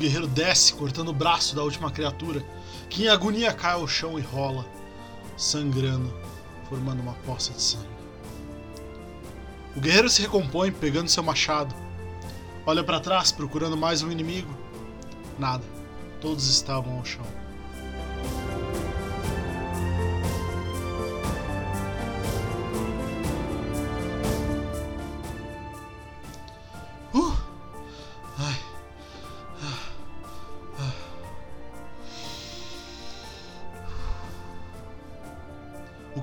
Guerreiro desce, cortando o braço da última criatura, que em agonia cai ao chão e rola, sangrando, formando uma poça de sangue. O guerreiro se recompõe, pegando seu machado. Olha para trás, procurando mais um inimigo. Nada. Todos estavam ao chão.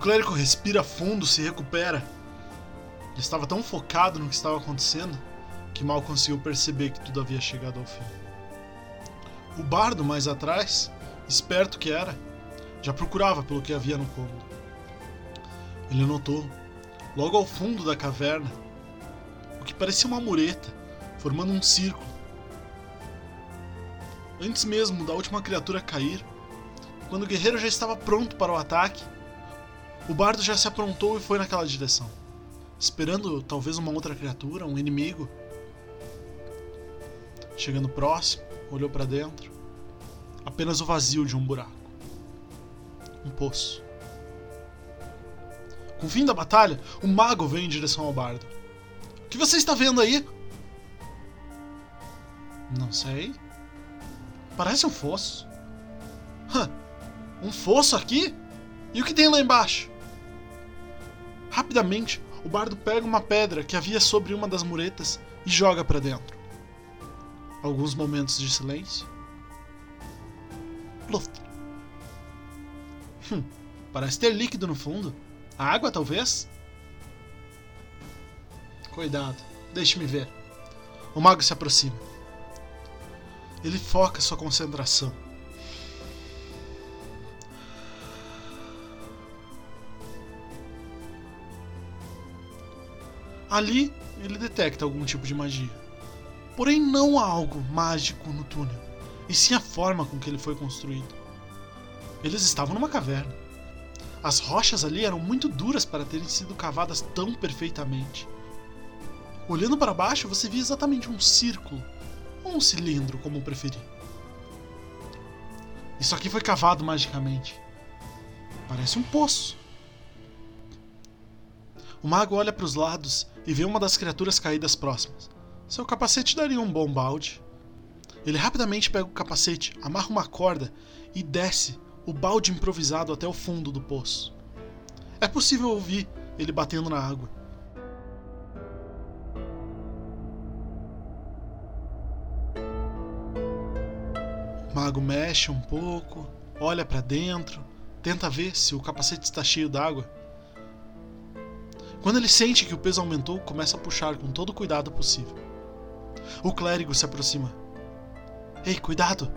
Clérigo respira fundo, se recupera. Ele estava tão focado no que estava acontecendo que mal conseguiu perceber que tudo havia chegado ao fim. O bardo mais atrás, esperto que era, já procurava pelo que havia no cômodo. Ele notou, logo ao fundo da caverna, o que parecia uma mureta, formando um círculo. Antes mesmo da última criatura cair, quando o guerreiro já estava pronto para o ataque, o bardo já se aprontou e foi naquela direção, esperando talvez uma outra criatura, um inimigo. Chegando próximo, olhou para dentro. Apenas o vazio de um buraco. Um poço. Com o fim da batalha, o mago veio em direção ao bardo. O que você está vendo aí? Não sei. Parece um fosso. Hã, um fosso aqui? E o que tem lá embaixo? Rapidamente, o bardo pega uma pedra que havia sobre uma das muretas e joga para dentro. Alguns momentos de silêncio. Pluft. Hum, parece ter líquido no fundo. Água, talvez? Cuidado, deixe-me ver. O mago se aproxima. Ele foca sua concentração. Ali, ele detecta algum tipo de magia. Porém, não há algo mágico no túnel, e sim a forma com que ele foi construído. Eles estavam numa caverna. As rochas ali eram muito duras para terem sido cavadas tão perfeitamente. Olhando para baixo, você via exatamente um círculo, ou um cilindro, como preferir. Isso aqui foi cavado magicamente. Parece um poço. O mago olha para os lados e vê uma das criaturas caídas próximas. Seu capacete daria um bom balde. Ele rapidamente pega o capacete, amarra uma corda e desce o balde improvisado até o fundo do poço. É possível ouvir ele batendo na água. O mago mexe um pouco, olha para dentro, tenta ver se o capacete está cheio d'água. Quando ele sente que o peso aumentou, começa a puxar com todo o cuidado possível. O clérigo se aproxima. Ei, cuidado!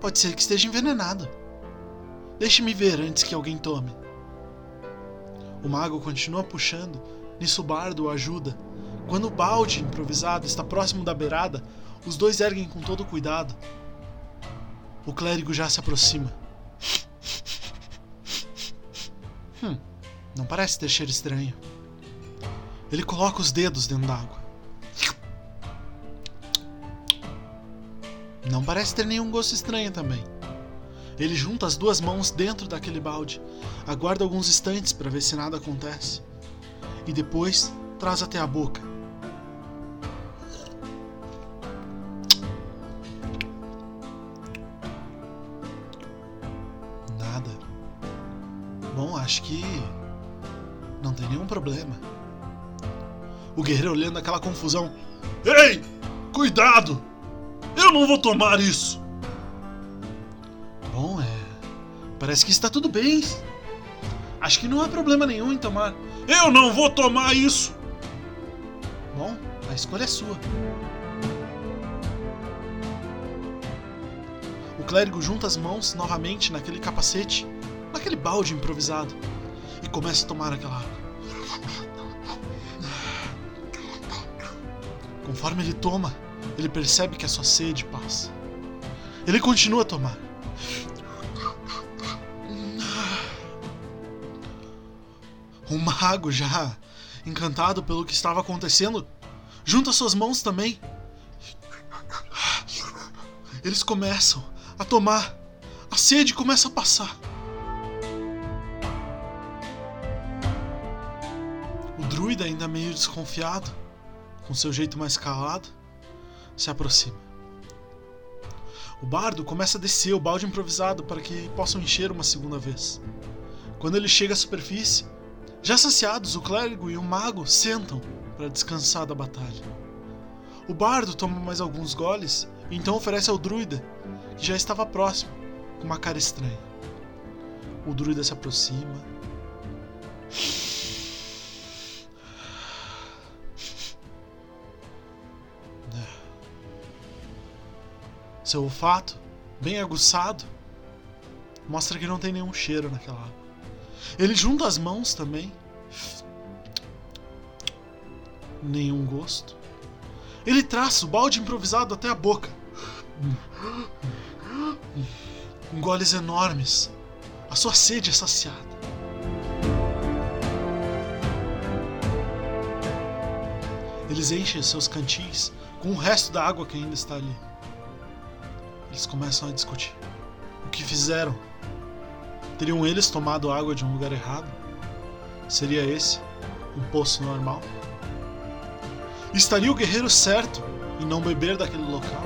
Pode ser que esteja envenenado. Deixe-me ver antes que alguém tome. O mago continua puxando, nisso o bardo o ajuda. Quando o balde improvisado está próximo da beirada, os dois erguem com todo cuidado. O clérigo já se aproxima. Hum, não parece ter cheiro estranho. Ele coloca os dedos dentro d'água. Não parece ter nenhum gosto estranho também. Ele junta as duas mãos dentro daquele balde, aguarda alguns instantes para ver se nada acontece, e depois traz até a boca. Nada. Bom, acho que não tem nenhum problema. O guerreiro olhando aquela confusão. Ei! Cuidado! Eu não vou tomar isso! Bom, é. Parece que está tudo bem. Acho que não há problema nenhum em tomar. Eu não vou tomar isso! Bom, a escolha é sua. O clérigo junta as mãos novamente naquele capacete, naquele balde improvisado, e começa a tomar aquela água. Conforme ele toma, ele percebe que a sua sede passa. Ele continua a tomar. O mago, já encantado pelo que estava acontecendo, junta suas mãos também. Eles começam a tomar. A sede começa a passar. O druida, ainda meio desconfiado, com seu jeito mais calado, se aproxima. O bardo começa a descer o balde improvisado para que possam encher uma segunda vez. Quando ele chega à superfície, já saciados, o clérigo e o mago sentam para descansar da batalha. O bardo toma mais alguns goles e então oferece ao druida, que já estava próximo, com uma cara estranha. O druida se aproxima. Seu olfato, bem aguçado, mostra que não tem nenhum cheiro naquela água. Ele junta as mãos também. Nenhum gosto. Ele traça o balde improvisado até a boca. Com goles enormes. A sua sede é saciada. Eles enchem seus cantis com o resto da água que ainda está ali. Eles começam a discutir. O que fizeram? Teriam eles tomado água de um lugar errado? Seria esse um poço normal? Estaria o guerreiro certo em não beber daquele local?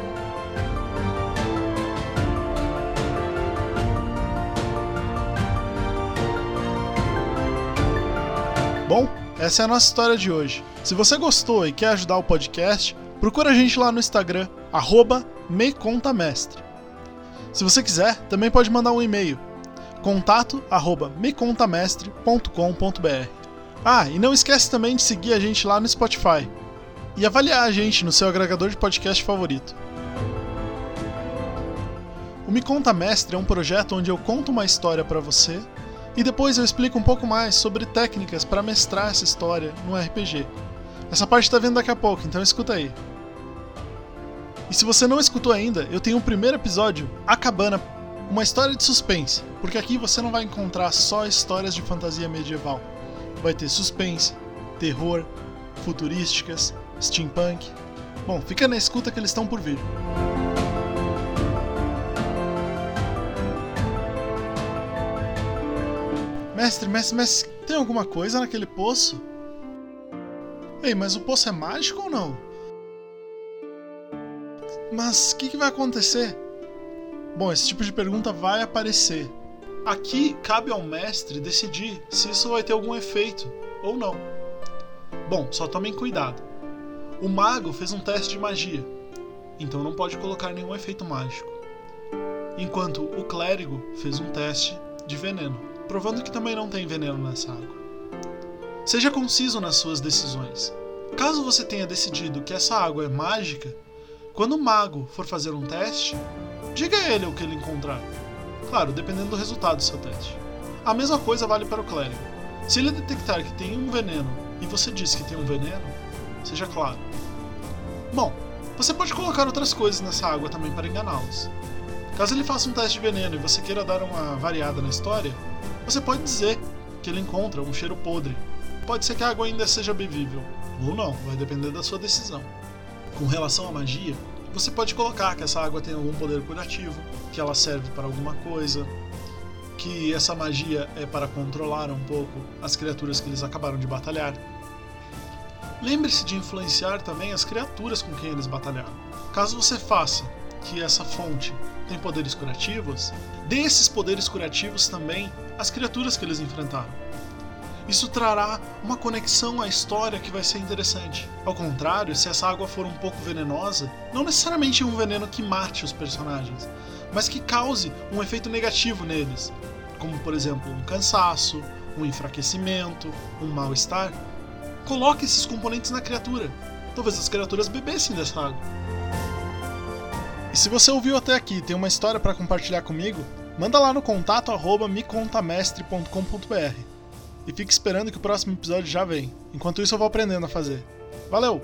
Bom, essa é a nossa história de hoje. Se você gostou e quer ajudar o podcast, procura a gente lá no Instagram, arroba mecontamestre. Se você quiser, também pode mandar um e-mail, contato arroba mecontamestre.com.br. Ah, e não esquece também de seguir a gente lá no Spotify e avaliar a gente no seu agregador de podcast favorito. O Me Conta Mestre é um projeto onde eu conto uma história para você e depois eu explico um pouco mais sobre técnicas para mestrar essa história no RPG. Essa parte tá vindo daqui a pouco, então escuta aí. E se você não escutou ainda, eu tenho um primeiro episódio, A Cabana, uma história de suspense, porque aqui você não vai encontrar só histórias de fantasia medieval. Vai ter suspense, terror, futurísticas, steampunk. Bom, fica na escuta que eles estão por vir. Mestre, mestre, mestre, tem alguma coisa naquele poço? Ei, mas o poço é mágico ou não? Mas o que, que vai acontecer? Bom, esse tipo de pergunta vai aparecer. Aqui cabe ao mestre decidir se isso vai ter algum efeito ou não. Bom, só tomem cuidado. O mago fez um teste de magia, então não pode colocar nenhum efeito mágico. Enquanto o clérigo fez um teste de veneno, provando que também não tem veneno nessa água. Seja conciso nas suas decisões. Caso você tenha decidido que essa água é mágica, quando o mago for fazer um teste, diga a ele o que ele encontrar. Claro, dependendo do resultado do seu teste. A mesma coisa vale para o clérigo. Se ele detectar que tem um veneno e você diz que tem um veneno, seja claro. Bom, você pode colocar outras coisas nessa água também para enganá-los. Caso ele faça um teste de veneno e você queira dar uma variada na história, você pode dizer que ele encontra um cheiro podre. Pode ser que a água ainda seja bebível, ou não, vai depender da sua decisão. Com relação à magia, você pode colocar que essa água tem algum poder curativo, que ela serve para alguma coisa, que essa magia é para controlar um pouco as criaturas que eles acabaram de batalhar. Lembre-se de influenciar também as criaturas com quem eles batalharam. Caso você faça que essa fonte tem poderes curativos, dê esses poderes curativos também às criaturas que eles enfrentaram isso trará uma conexão à história que vai ser interessante. Ao contrário, se essa água for um pouco venenosa, não necessariamente um veneno que mate os personagens, mas que cause um efeito negativo neles, como por exemplo um cansaço, um enfraquecimento, um mal-estar. Coloque esses componentes na criatura. Talvez as criaturas bebessem dessa água. E se você ouviu até aqui e tem uma história para compartilhar comigo, manda lá no contato arroba mecontamestre.com.br e fique esperando que o próximo episódio já vem. Enquanto isso, eu vou aprendendo a fazer. Valeu!